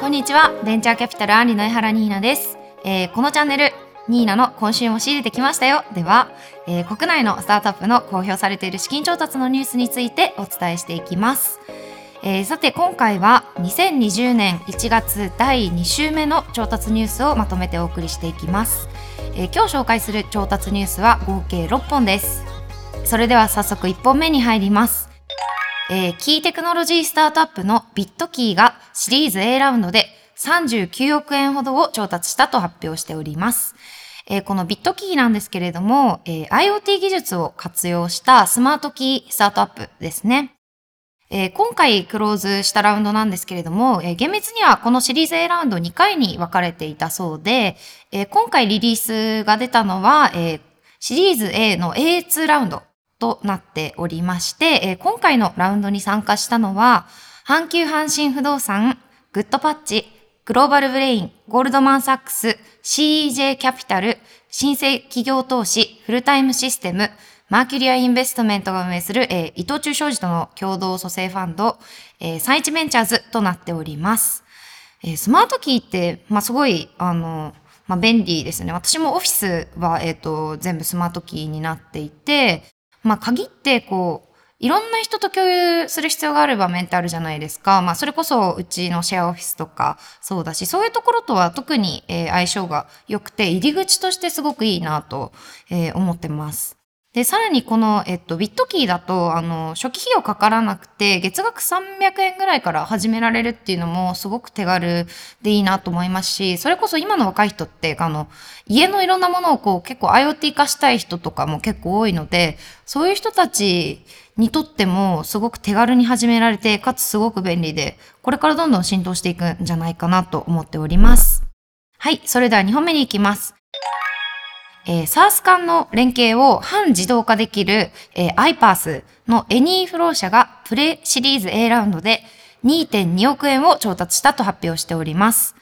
こんにちは。ベンチャーキャピタルアンリの江原ニーナです、えー、このチャンネルニーナの今週も仕入れてきましたよ。では、えー、国内のスタートアップの公表されている資金調達のニュースについてお伝えしていきます、えー、さて今回は2020年1月第2週目の調達ニュースをまとめてお送りしていきます、え今日紹介する調達ニュースは合計6本です。それでは早速1本目に入ります。えー、キーテクノロジースタートアップのビットキーがシリーズ A ラウンドで39億円ほどを調達したと発表しております。えー、このビットキーなんですけれども、えー、IoT 技術を活用したスマートキースタートアップですね。えー、今回クローズしたラウンドなんですけれども、えー、厳密にはこのシリーズ A ラウンド2回に分かれていたそうで、えー、今回リリースが出たのは、えー、シリーズ A の A2 ラウンドとなっておりまして、えー、今回のラウンドに参加したのは、阪急阪神不動産、グッドパッチ、グローバルブレイン、ゴールドマンサックス、CEJ キャピタル、新生企業投資、フルタイムシステム、マーキュリアインベストメントが運営する、えー、伊藤忠商事との共同組成ファンド、えー、サイチベンチャーズとなっております。えー、スマートキーって、まあ、すごい、あの、まあ、便利ですね。私もオフィスは、えっ、ー、と、全部スマートキーになっていて、まあ、限ってこう、いろんな人と共有する必要がある場面ってあるじゃないですか。まあ、それこそうちのシェアオフィスとかそうだし、そういうところとは特に、えー、相性が良くて、入り口としてすごくいいなと、えー、思ってます。で、さらにこの、えっと、ビットキーだと、あの、初期費用かからなくて、月額300円ぐらいから始められるっていうのもすごく手軽でいいなと思いますし、それこそ今の若い人って、あの、家のいろんなものをこう結構 IoT 化したい人とかも結構多いので、そういう人たちにとってもすごく手軽に始められて、かつすごく便利で、これからどんどん浸透していくんじゃないかなと思っております。はい、それでは2本目に行きます。えー、SARS 間の連携を半自動化できる、えー、 iPaaS のエニーフロー社がプレシリーズ A ラウンドで2.2億円を調達したと発表しております。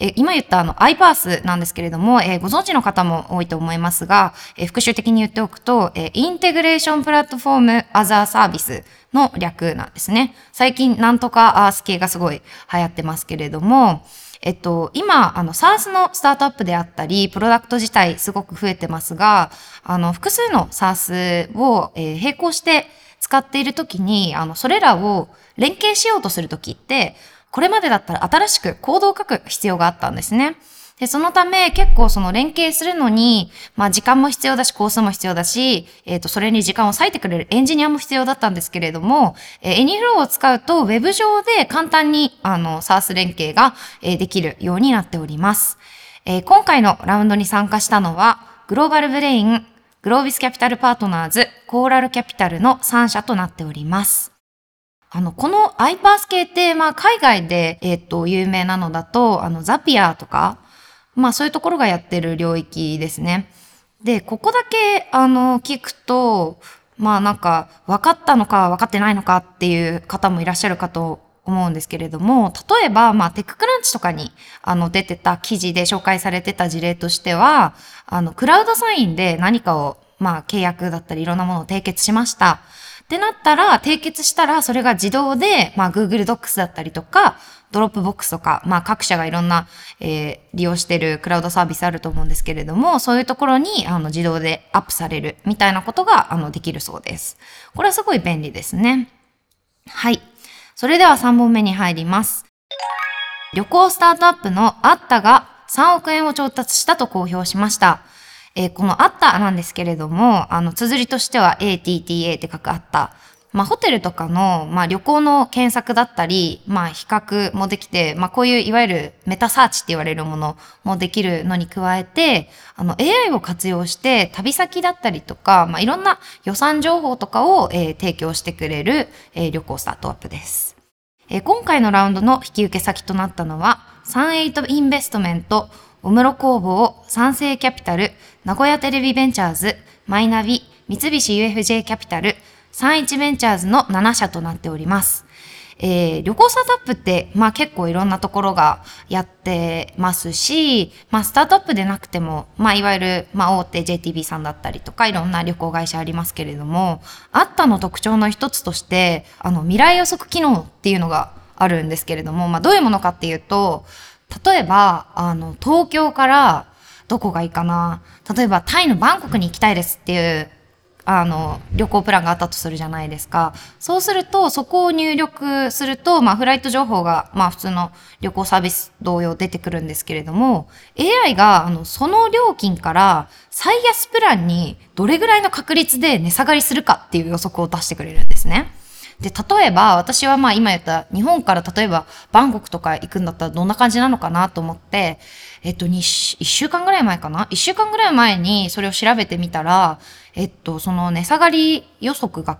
えー、今言ったあの iPaaS なんですけれども、えー、ご存知の方も多いと思いますが、えー、復習的に言っておくと、えー、 integration platform as a service の略なんですね。最近なんとか aaS 系がすごい流行ってますけれども、えっと、今、あの、SARS のスタートアップであったり、プロダクト自体すごく増えてますが、あの、複数の SaaS を、えー、並行して使っているときに、あの、それらを連携しようとするときって、これまでだったら新しくコードを書く必要があったんですね。で、そのため結構その連携するのに、まあ時間も必要だし、コースも必要だし、えっ、ー、と、それに時間を割いてくれるエンジニアも必要だったんですけれども、えー、エニフローを使うと、ウェブ上で簡単に、あの、サース連携が、えー、できるようになっております。えー、今回のラウンドに参加したのは、グローバルブレイン、グロービスキャピタルパートナーズ、コーラルキャピタルの3社となっております。あの、この iPass 系って、まあ、海外で、えっ、ー、と、有名なのだと、あの、ザピアとか、まあそういうところがやってる領域ですね。で、ここだけ、あの、聞くと、まあなんか、分かったのか分かってないのかっていう方もいらっしゃるかと思うんですけれども、例えば、まあ、テッククランチとかに、あの、出てた記事で紹介されてた事例としては、あの、クラウドサインで何かを、まあ、契約だったりいろんなものを締結しました。ってなったら、締結したら、それが自動で、まあ、Google Docs だったりとか、ドロップボックスとか、まあ、各社がいろんな、えー、利用してるクラウドサービスあると思うんですけれども、そういうところに、あの、自動でアップされるみたいなことが、あの、できるそうです。これはすごい便利ですね。はい。それでは3本目に入ります。旅行スタートアップのアッタが3億円を調達したと公表しました。えー、このあったなんですけれども、あの、綴りとしては ATTA って書くあった。まあ、ホテルとかの、まあ、旅行の検索だったり、まあ、比較もできて、まあ、こういういわゆるメタサーチって言われるものもできるのに加えて、あの、AI を活用して旅先だったりとか、まあ、いろんな予算情報とかを、えー、提供してくれる、えー、旅行スタートアップです。えー、今回のラウンドの引き受け先となったのは、サンエイトインベストメント、オムロ工房、三成キャピタル、名古屋テレビベンチャーズ、マイナビ、三菱 UFJ キャピタル、三一ベンチャーズの7社となっております。えー、旅行スタートアップって、まあ結構いろんなところがやってますし、まあスタートアップでなくても、まあいわゆる、まあ大手 JTB さんだったりとかいろんな旅行会社ありますけれども、あったの特徴の一つとして、あの未来予測機能っていうのがあるんですけれども、まあ、どういうものかっていうと、例えば、あの、東京からどこがいいかな。例えば、タイのバンコクに行きたいですっていうあの、旅行プランがあったとするじゃないですか。そうすると、そこを入力すると、まあ、フライト情報が、まあ、普通の旅行サービス同様出てくるんですけれども、AI が、あの、その料金から最安プランにどれぐらいの確率で値下がりするかっていう予測を出してくれるんですね。で、例えば、私はまあ今言った日本から例えばバンコクとか行くんだったらどんな感じなのかなと思って、えっと、1週間ぐらい前かな ?1 週間ぐらい前にそれを調べてみたら、えっと、その値下がり予測が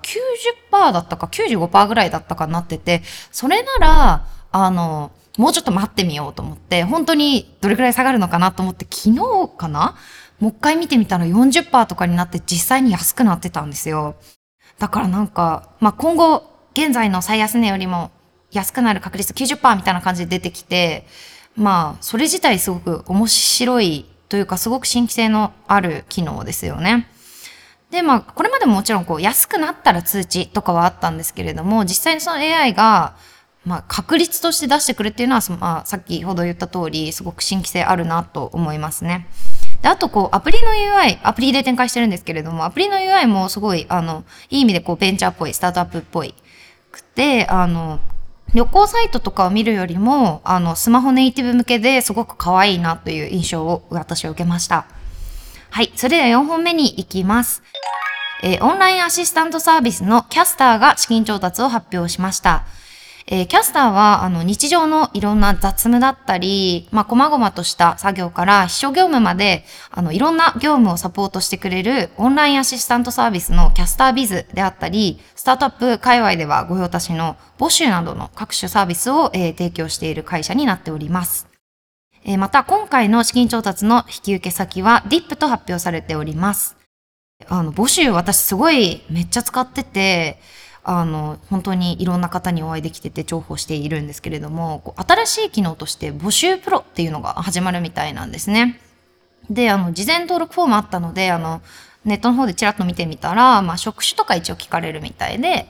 90%だったか95%ぐらいだったかなってて、それなら、あの、もうちょっと待ってみようと思って、本当にどれくらい下がるのかなと思って、昨日かな？もう一回見てみたら40%とかになって実際に安くなってたんですよ。だからなんか、まあ、今後、現在の最安値よりも安くなる確率90%みたいな感じで出てきて、まあ、それ自体すごく面白いというか、すごく新規性のある機能ですよね。で、まあ、これまでももちろんこう、安くなったら通知とかはあったんですけれども、実際にその AI が、まあ、確率として出してくるっていうのは、まあ、さっきほど言った通り、すごく新規性あるなと思いますね。で、あとこう、アプリの UI、アプリで展開してるんですけれども、アプリの UI もすごい、あの、いい意味でこう、ベンチャーっぽい、スタートアップっぽいくて、あの、旅行サイトとかを見るよりも、あの、スマホネイティブ向けですごく可愛いなという印象を私は受けました。はい。それでは4本目に行きます。えー、オンラインアシスタントサービスのキャスターが資金調達を発表しました。えー、キャスターは、あの、日常のいろんな雑務だったり、まあ、細々とした作業から秘書業務まで、あの、いろんな業務をサポートしてくれるオンラインアシスタントサービスのキャスタービズであったり、スタートアップ界隈では御用達の募集などの各種サービスを、えー、提供している会社になっております。えまた、今回の資金調達の引き受け先は DIP と発表されております。あの、募集私すごいめっちゃ使ってて、あの、本当にいろんな方にお会いできてて重宝しているんですけれども、新しい機能として募集プロっていうのが始まるみたいなんですね。で、あの、事前登録フォームあったので、あの、ネットの方でちらっと見てみたら、まあ、職種とか一応聞かれるみたいで、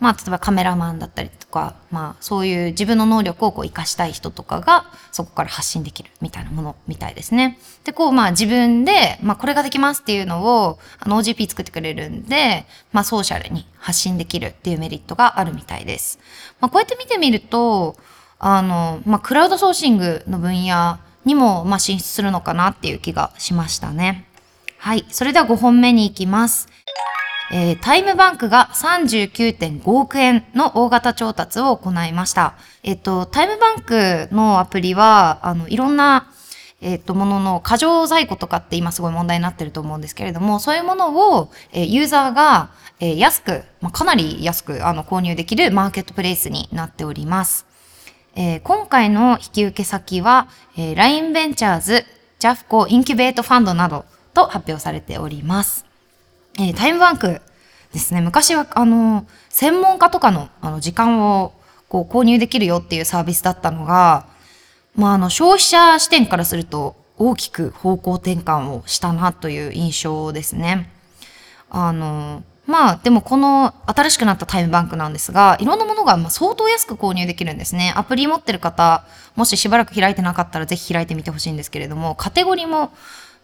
まあ、例えばカメラマンだったりとか、まあ、そういう自分の能力をこう活かしたい人とかが、そこから発信できるみたいなものみたいですね。で、こう、まあ、自分で、まあ、これができますっていうのを、あの、OGP 作ってくれるんで、まあ、ソーシャルに発信できるっていうメリットがあるみたいです。まあ、こうやって見てみると、あの、まあ、クラウドソーシングの分野にも、まあ、進出するのかなっていう気がしましたね。はい。それでは5本目に行きます。えー、タイムバンクが39.5億円の大型調達を行いました。えっ、と、タイムバンクのアプリは、あの、いろんな、えっ、と、ものの過剰在庫とかって今すごい問題になってると思うんですけれども、そういうものを、えー、ユーザーが、えー、安く、まあ、かなり安くあの購入できるマーケットプレイスになっております。えー、今回の引き受け先は、えー、LINE ベンチャーズ、ジャフコインキュベートファンドなどと発表されております。えー、タイムバンクですね、昔は、あの、専門家とかの、あの、時間を、こう、購入できるよっていうサービスだったのが、まあ、あの、消費者視点からすると、大きく方向転換をしたなという印象ですね。あの、まあ、でもこの新しくなったタイムバンクなんですが、いろんなものが相当安く購入できるんですね。アプリ持ってる方、もししばらく開いてなかったらぜひ開いてみてほしいんですけれども、カテゴリーも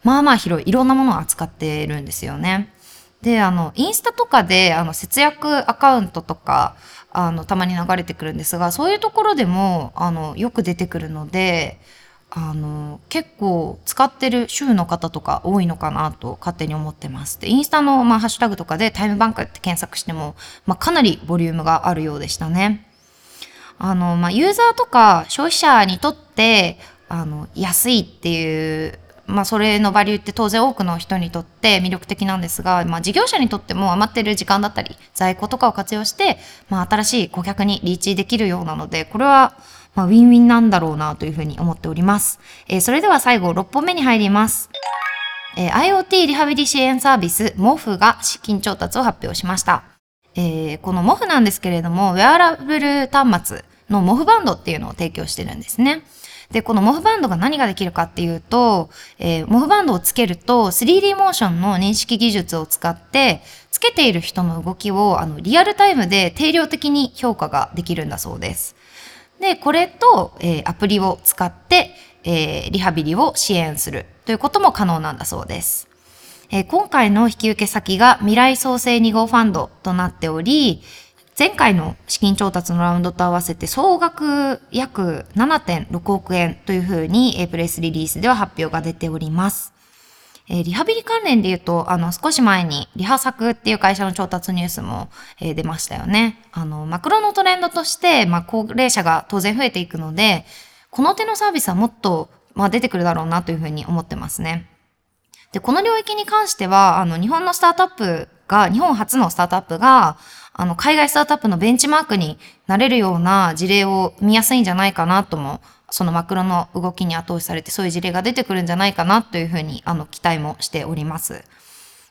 まあまあ広い、いろんなものを扱ってるんですよね。で、あの、インスタとかで、あの、節約アカウントとか、あの、たまに流れてくるんですが、そういうところでも、あの、よく出てくるので、あの、結構使ってる週の方とか多いのかなと勝手に思ってます。で、インスタの、まあ、ハッシュタグとかでタイムバンクって検索しても、まあ、かなりボリュームがあるようでしたね。あの、まあ、ユーザーとか消費者にとって、あの、安いっていうまあ、それのバリューって当然多くの人にとって魅力的なんですが、まあ、事業者にとっても余ってる時間だったり在庫とかを活用して、まあ、新しい顧客にリーチできるようなのでこれはまあウィンウィンなんだろうなというふうに思っております。えー、それでは最後6本目に入ります。えー、IoT リハビリ支援サービス MOF が資金調達を発表しました。えー、この MOF なんですけれども、ウェアラブル端末の MOF バンドっていうのを提供してるんですね。で、このモフバンドが何ができるかっていうと、えー、モフバンドをつけると 3D モーションの認識技術を使って、つけている人の動きをあのリアルタイムで定量的に評価ができるんだそうです。で、これと、えー、アプリを使って、えー、リハビリを支援するということも可能なんだそうです。えー、今回の引き受け先が未来創生2号ファンドとなっており、前回の資金調達のラウンドと合わせて総額約7.6億円というふうにプレスリリースでは発表が出ております。え、リハビリ関連で言うと、あの、少し前に、リハ作っていう会社の調達ニュースも、えー、出ましたよね。あの、マクロのトレンドとして、まあ、高齢者が当然増えていくので、この手のサービスはもっと、まあ、出てくるだろうなというふうに思ってますね。で、この領域に関しては、あの、日本のスタートアップが、日本初のスタートアップが、あの、海外スタートアップのベンチマークになれるような事例を見やすいんじゃないかなともそのマクロの動きに後押しされてそういう事例が出てくるんじゃないかなというふうにあの期待もしております。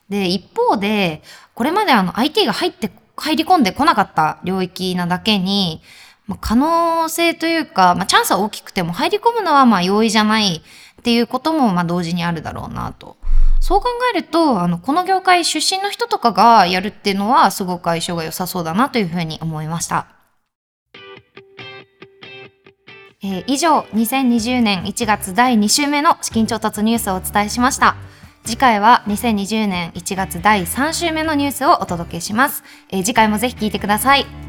で、一方で、これまであの IT が入って、入り込んでこなかった領域なだけに、まあ、可能性というか、まあ、チャンスは大きくても入り込むのはまあ容易じゃないっていうこともまあ同時にあるだろうなと。そう考えると、あの、この業界出身の人とかがやるっていうのはすごく相性が良さそうだなというふうに思いました。えー、以上2020年1月第2週目の資金調達ニュースをお伝えしました。次回は2020年1月第3週目のニュースをお届けします、えー、次回もぜひ聞いてください。